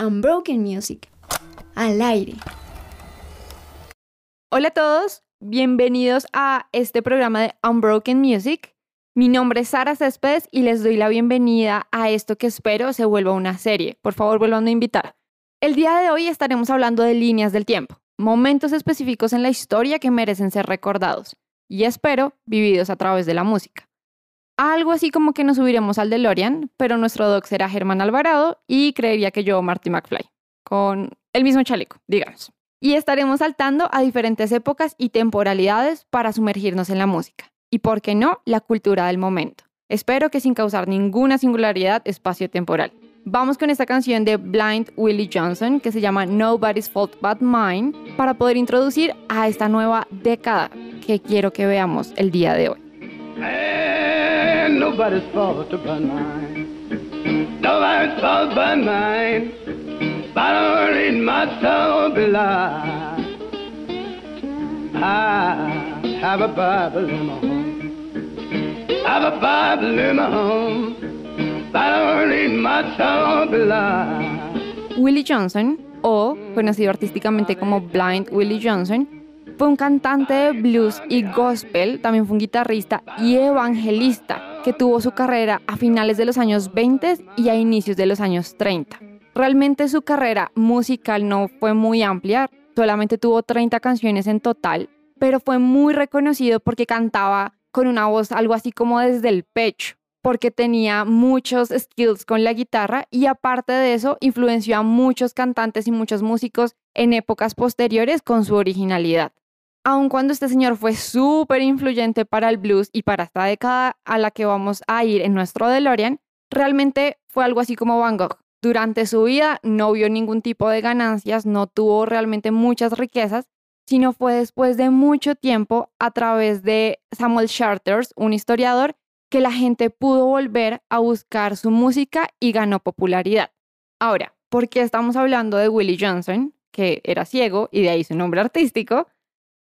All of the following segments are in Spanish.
Unbroken Music. Al aire. Hola a todos, bienvenidos a este programa de Unbroken Music. Mi nombre es Sara Céspedes y les doy la bienvenida a esto que espero se vuelva una serie. Por favor, vuelvan a invitar. El día de hoy estaremos hablando de líneas del tiempo, momentos específicos en la historia que merecen ser recordados y espero vividos a través de la música. Algo así como que nos subiremos al DeLorean, pero nuestro doc será Germán Alvarado y creería que yo Marty McFly, con el mismo chaleco, digamos. Y estaremos saltando a diferentes épocas y temporalidades para sumergirnos en la música y, por qué no, la cultura del momento. Espero que sin causar ninguna singularidad espacio-temporal. Vamos con esta canción de Blind Willie Johnson que se llama Nobody's Fault But Mine para poder introducir a esta nueva década que quiero que veamos el día de hoy. Nobody's fault but mine. Nobody's fault but mine. But only my soul belongs. I have a Bible in my home. have a Bible in my home, Willie Johnson, o conocido artísticamente como Blind Willie Johnson, fue un cantante de blues y gospel, también fue un guitarrista y evangelista que tuvo su carrera a finales de los años 20 y a inicios de los años 30. Realmente su carrera musical no fue muy amplia, solamente tuvo 30 canciones en total, pero fue muy reconocido porque cantaba con una voz algo así como desde el pecho, porque tenía muchos skills con la guitarra y aparte de eso influenció a muchos cantantes y muchos músicos en épocas posteriores con su originalidad. Aun cuando este señor fue súper influyente para el blues y para esta década a la que vamos a ir en nuestro DeLorean, realmente fue algo así como Van Gogh. Durante su vida no vio ningún tipo de ganancias, no tuvo realmente muchas riquezas, sino fue después de mucho tiempo a través de Samuel Charters, un historiador, que la gente pudo volver a buscar su música y ganó popularidad. Ahora, ¿por qué estamos hablando de Willie Johnson, que era ciego y de ahí su nombre artístico?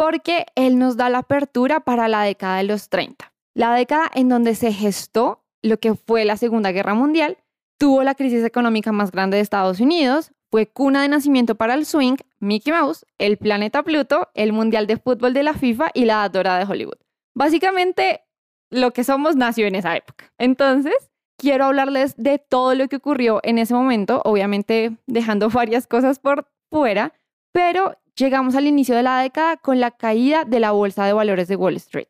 Porque él nos da la apertura para la década de los 30, la década en donde se gestó lo que fue la Segunda Guerra Mundial, tuvo la crisis económica más grande de Estados Unidos, fue cuna de nacimiento para el swing, Mickey Mouse, el planeta Pluto, el Mundial de Fútbol de la FIFA y la Dora de Hollywood. Básicamente, lo que somos nació en esa época. Entonces, quiero hablarles de todo lo que ocurrió en ese momento, obviamente dejando varias cosas por fuera, pero llegamos al inicio de la década con la caída de la Bolsa de Valores de Wall Street.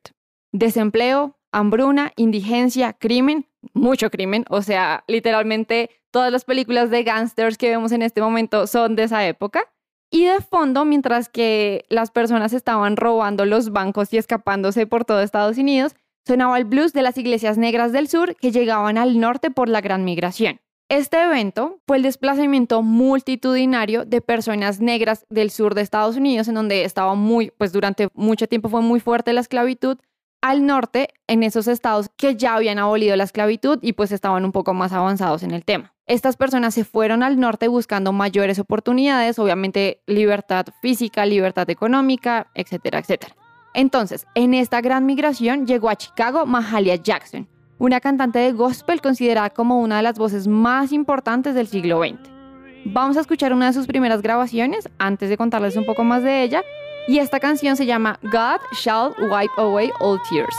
Desempleo, hambruna, indigencia, crimen, mucho crimen, o sea, literalmente todas las películas de gangsters que vemos en este momento son de esa época. Y de fondo, mientras que las personas estaban robando los bancos y escapándose por todo Estados Unidos, sonaba el blues de las iglesias negras del sur que llegaban al norte por la gran migración. Este evento fue el desplazamiento multitudinario de personas negras del sur de Estados Unidos, en donde estaba muy, pues durante mucho tiempo fue muy fuerte la esclavitud, al norte en esos estados que ya habían abolido la esclavitud y pues estaban un poco más avanzados en el tema. Estas personas se fueron al norte buscando mayores oportunidades, obviamente libertad física, libertad económica, etcétera, etcétera. Entonces, en esta gran migración llegó a Chicago Mahalia Jackson, una cantante de gospel considerada como una de las voces más importantes del siglo XX. Vamos a escuchar una de sus primeras grabaciones antes de contarles un poco más de ella y esta canción se llama God Shall Wipe Away All Tears.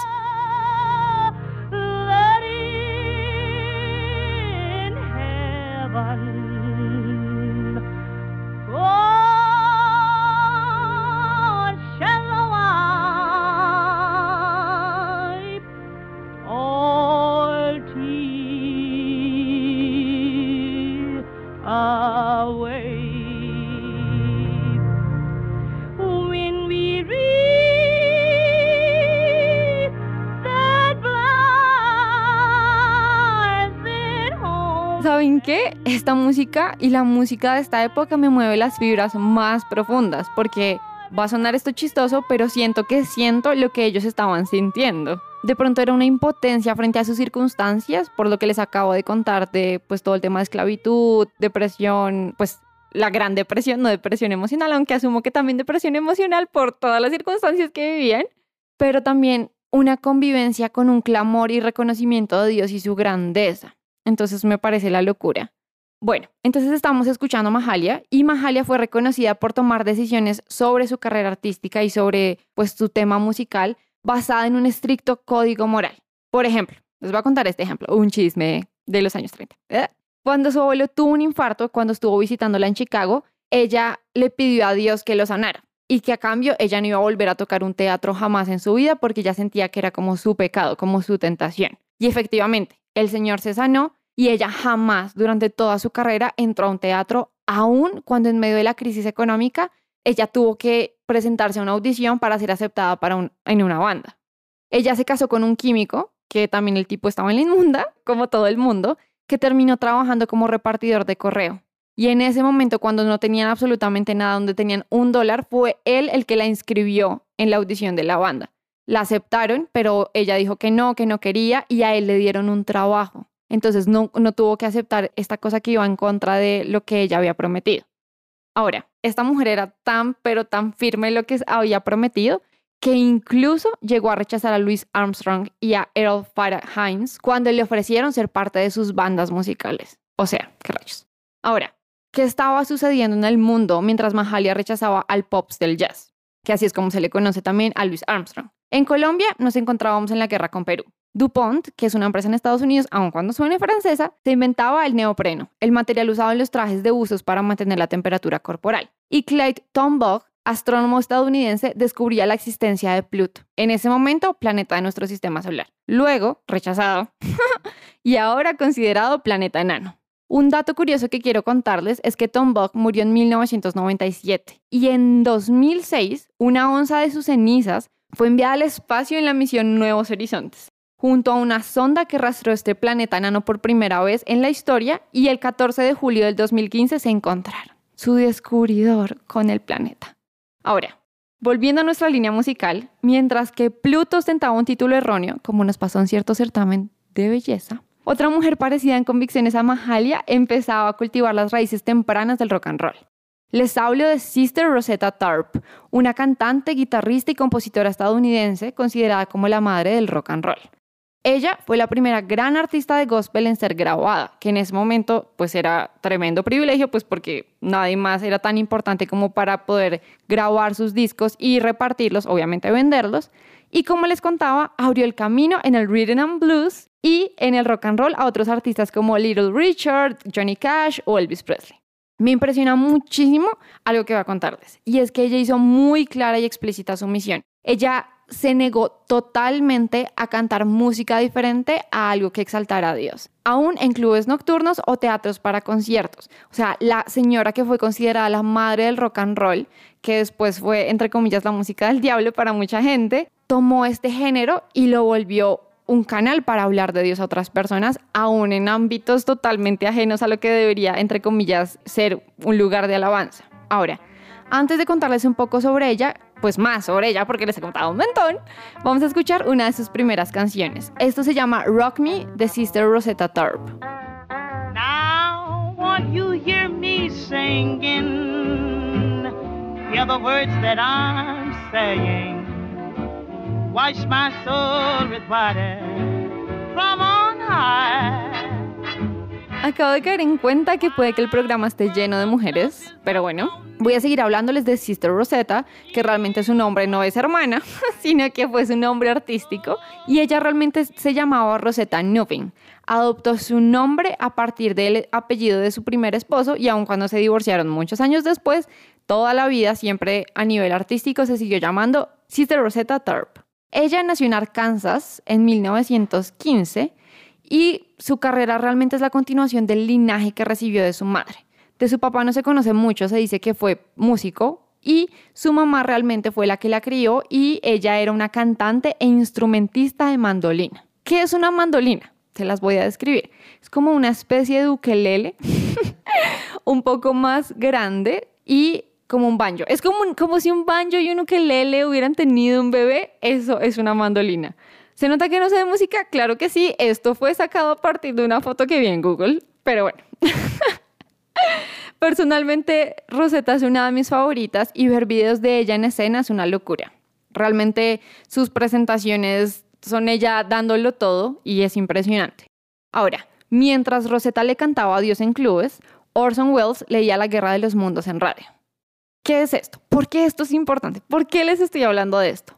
¿Saben qué? Esta música y la música de esta época me mueve las fibras más profundas porque va a sonar esto chistoso, pero siento que siento lo que ellos estaban sintiendo. De pronto era una impotencia frente a sus circunstancias, por lo que les acabo de contar de pues todo el tema de esclavitud, depresión, pues la gran depresión, no depresión emocional, aunque asumo que también depresión emocional por todas las circunstancias que vivían, pero también una convivencia con un clamor y reconocimiento de Dios y su grandeza. Entonces me parece la locura. Bueno, entonces estamos escuchando a Mahalia y Mahalia fue reconocida por tomar decisiones sobre su carrera artística y sobre pues su tema musical basada en un estricto código moral. Por ejemplo, les voy a contar este ejemplo, un chisme de los años 30. Cuando su abuelo tuvo un infarto, cuando estuvo visitándola en Chicago, ella le pidió a Dios que lo sanara y que a cambio ella no iba a volver a tocar un teatro jamás en su vida porque ya sentía que era como su pecado, como su tentación. Y efectivamente, el Señor se sanó y ella jamás durante toda su carrera entró a un teatro, aun cuando en medio de la crisis económica ella tuvo que presentarse a una audición para ser aceptada para en una banda. Ella se casó con un químico, que también el tipo estaba en la inmunda, como todo el mundo, que terminó trabajando como repartidor de correo. Y en ese momento, cuando no tenían absolutamente nada, donde tenían un dólar, fue él el que la inscribió en la audición de la banda. La aceptaron, pero ella dijo que no, que no quería y a él le dieron un trabajo. Entonces no, no tuvo que aceptar esta cosa que iba en contra de lo que ella había prometido. Ahora, esta mujer era tan, pero tan firme en lo que había prometido que incluso llegó a rechazar a Louis Armstrong y a Earl Farah Hines cuando le ofrecieron ser parte de sus bandas musicales. O sea, qué rayos. Ahora, ¿qué estaba sucediendo en el mundo mientras Mahalia rechazaba al pops del jazz? Que así es como se le conoce también a Louis Armstrong. En Colombia nos encontrábamos en la guerra con Perú. DuPont, que es una empresa en Estados Unidos, aun cuando suene francesa, se inventaba el neopreno, el material usado en los trajes de usos para mantener la temperatura corporal. Y Clyde Tombaugh astrónomo estadounidense, descubría la existencia de Pluto, en ese momento planeta de nuestro sistema solar. Luego, rechazado, y ahora considerado planeta enano. Un dato curioso que quiero contarles es que Tom Buck murió en 1997 y en 2006 una onza de sus cenizas fue enviada al espacio en la misión Nuevos Horizontes, junto a una sonda que rastreó este planeta enano por primera vez en la historia y el 14 de julio del 2015 se encontraron su descubridor con el planeta. Ahora, volviendo a nuestra línea musical, mientras que Pluto ostentaba un título erróneo, como nos pasó en cierto certamen de belleza, otra mujer parecida en convicciones a Mahalia empezaba a cultivar las raíces tempranas del rock and roll. Les hablo de Sister Rosetta Tarp, una cantante, guitarrista y compositora estadounidense considerada como la madre del rock and roll. Ella fue la primera gran artista de gospel en ser grabada, que en ese momento pues era tremendo privilegio, pues porque nadie más era tan importante como para poder grabar sus discos y repartirlos, obviamente venderlos. Y como les contaba, abrió el camino en el rhythm and blues y en el rock and roll a otros artistas como Little Richard, Johnny Cash o Elvis Presley. Me impresiona muchísimo algo que voy a contarles, y es que ella hizo muy clara y explícita su misión. Ella se negó totalmente a cantar música diferente a algo que exaltara a Dios, aún en clubes nocturnos o teatros para conciertos. O sea, la señora que fue considerada la madre del rock and roll, que después fue, entre comillas, la música del diablo para mucha gente, tomó este género y lo volvió un canal para hablar de Dios a otras personas, aún en ámbitos totalmente ajenos a lo que debería, entre comillas, ser un lugar de alabanza. Ahora, antes de contarles un poco sobre ella, pues más sobre ella porque les he contado un montón, vamos a escuchar una de sus primeras canciones. Esto se llama Rock Me de Sister Rosetta Tarp. Now, you hear me singing? Hear the words that I'm saying. Wash my soul with water from on high. Acabo de caer en cuenta que puede que el programa esté lleno de mujeres, pero bueno, voy a seguir hablándoles de Sister Rosetta, que realmente su nombre no es hermana, sino que fue su nombre artístico, y ella realmente se llamaba Rosetta Nuffin. Adoptó su nombre a partir del apellido de su primer esposo y aun cuando se divorciaron muchos años después, toda la vida siempre a nivel artístico se siguió llamando Sister Rosetta Tarp. Ella nació en Arkansas en 1915 y su carrera realmente es la continuación del linaje que recibió de su madre. De su papá no se conoce mucho, se dice que fue músico y su mamá realmente fue la que la crió y ella era una cantante e instrumentista de mandolina. ¿Qué es una mandolina? Se las voy a describir. Es como una especie de ukelele, un poco más grande y como un banjo. Es como, si un banjo y un ukelele hubieran tenido un bebé. Eso es una mandolina. ¿Se nota que no sé de música? Claro que sí. Esto fue sacado a partir de una foto que vi en Google. Pero bueno. Personalmente, Rosetta es una de mis favoritas y ver videos de ella en escena es una locura. Realmente sus presentaciones son ella dándolo todo y es impresionante. Ahora, mientras Rosetta le cantaba a Dios en clubes, Orson Welles leía La Guerra de los Mundos en radio. ¿Qué es esto? ¿Por qué esto es importante? ¿Por qué les estoy hablando de esto?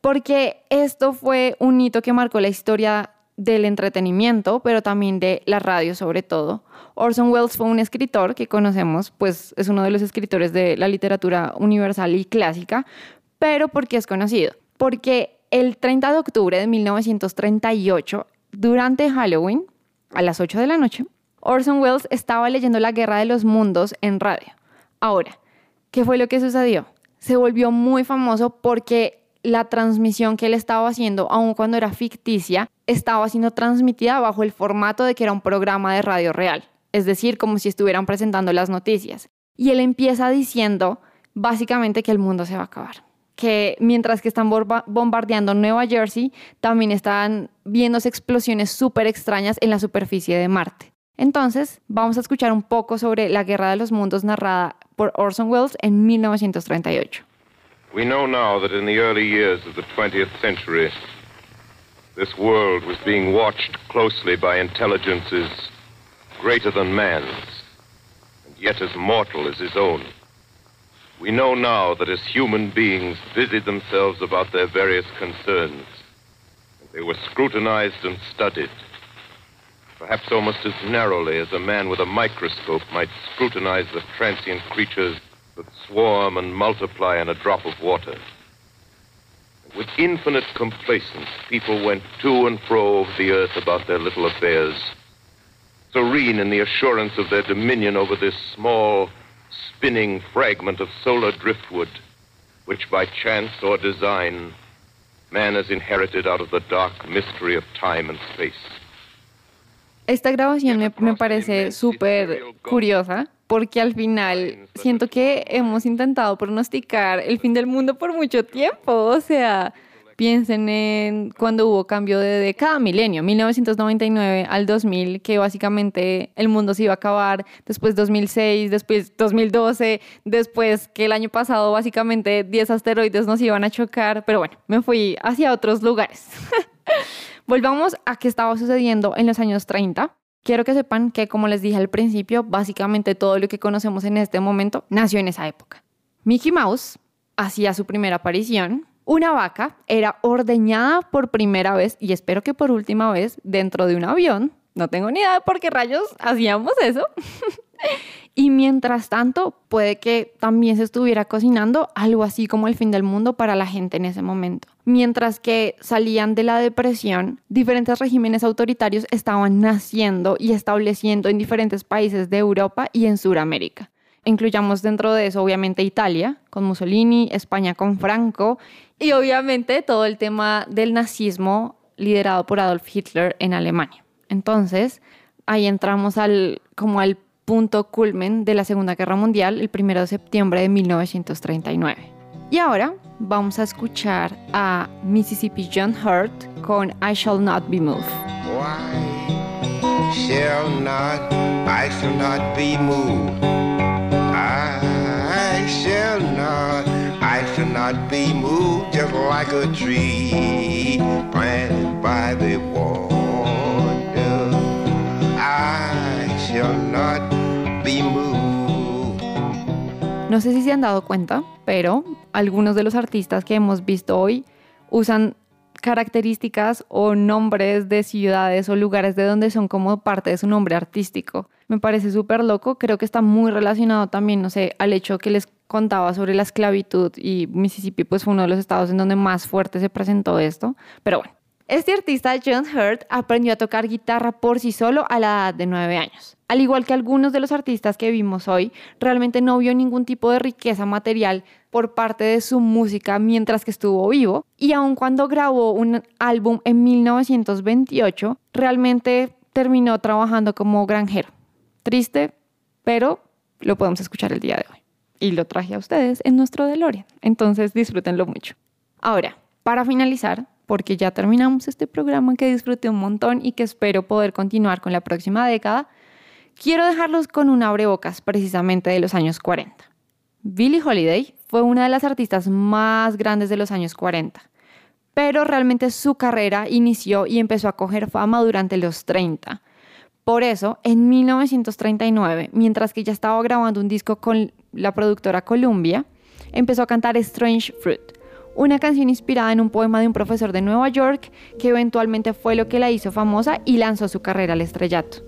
Porque esto fue un hito que marcó la historia del entretenimiento, pero también de la radio sobre todo. Orson Welles fue un escritor que conocemos, pues es uno de los escritores de la literatura universal y clásica, pero ¿por qué es conocido? Porque el 30 de octubre de 1938, durante Halloween, a las 8 de la noche, Orson Welles estaba leyendo La Guerra de los Mundos en radio. Ahora, ¿qué fue lo que sucedió? Se volvió muy famoso porque la transmisión que él estaba haciendo, aun cuando era ficticia, estaba siendo transmitida bajo el formato de que era un programa de radio real, es decir, como si estuvieran presentando las noticias. Y él empieza diciendo básicamente que el mundo se va a acabar, que mientras que están bombardeando Nueva Jersey, también están viéndose explosiones súper extrañas en la superficie de Marte. Entonces, vamos a escuchar un poco sobre la Guerra de los Mundos narrada por Orson Welles en 1938. We know now that in the early years of the 20th century, this world was being watched closely by intelligences greater than man's, and yet as mortal as his own. We know now that as human beings busied themselves about their various concerns, they were scrutinized and studied, perhaps almost as narrowly as a man with a microscope might scrutinize the transient creatures that swarm and multiply in a drop of water. With infinite complacence, people went to and fro over the earth about their little affairs, serene in the assurance of their dominion over this small, spinning fragment of solar driftwood, which by chance or design man has inherited out of the dark mystery of time and space. Esta grabación me, me parece súper curiosa porque al final siento que hemos intentado pronosticar el fin del mundo por mucho tiempo. O sea, piensen en cuando hubo cambio de cada milenio, 1999 al 2000, que básicamente el mundo se iba a acabar, después 2006, después 2012, después que el año pasado básicamente 10 asteroides nos iban a chocar, pero bueno, me fui hacia otros lugares. Volvamos a qué estaba sucediendo en los años 30. Quiero que sepan que, como les dije al principio, básicamente todo lo que conocemos en este momento nació en esa época. Mickey Mouse hacía su primera aparición. Una vaca era ordeñada por primera vez, y espero que por última vez, dentro de un avión. No tengo ni idea de por qué rayos hacíamos eso. Y mientras tanto, puede que también se estuviera cocinando algo así como el fin del mundo para la gente en ese momento. Mientras que salían de la depresión, diferentes regímenes autoritarios estaban naciendo y estableciendo en diferentes países de Europa y en Sudamérica. Incluyamos dentro de eso, obviamente, Italia, con Mussolini, España con Franco y obviamente todo el tema del nazismo liderado por Adolf Hitler en Alemania. Entonces, ahí entramos al, como al punto culmen de la Segunda Guerra Mundial el 1 de septiembre de 1939. Y ahora vamos a escuchar a Mississippi John Hurt con I Shall Not Be Moved. I shall not, I shall not be moved. I shall not, I shall not be moved just like a tree planted by the water. No sé si se han dado cuenta, pero algunos de los artistas que hemos visto hoy usan características o nombres de ciudades o lugares de donde son como parte de su nombre artístico. Me parece súper loco, creo que está muy relacionado también, no sé, al hecho que les contaba sobre la esclavitud y Mississippi pues fue uno de los estados en donde más fuerte se presentó esto, pero bueno. Este artista, John Hurt, aprendió a tocar guitarra por sí solo a la edad de nueve años. Al igual que algunos de los artistas que vimos hoy, realmente no vio ningún tipo de riqueza material por parte de su música mientras que estuvo vivo. Y aun cuando grabó un álbum en 1928, realmente terminó trabajando como granjero. Triste, pero lo podemos escuchar el día de hoy. Y lo traje a ustedes en nuestro DeLorean. Entonces disfrútenlo mucho. Ahora, para finalizar, porque ya terminamos este programa que disfruté un montón y que espero poder continuar con la próxima década, quiero dejarlos con un abrebocas precisamente de los años 40. Billie Holiday fue una de las artistas más grandes de los años 40, pero realmente su carrera inició y empezó a coger fama durante los 30, Por eso, en 1939, mientras que ella estaba grabando un disco con la productora Columbia, empezó a cantar Strange Fruit, una canción inspirada en un poema de un profesor de Nueva York que eventualmente fue lo que la hizo famosa y lanzó su carrera al estrellato.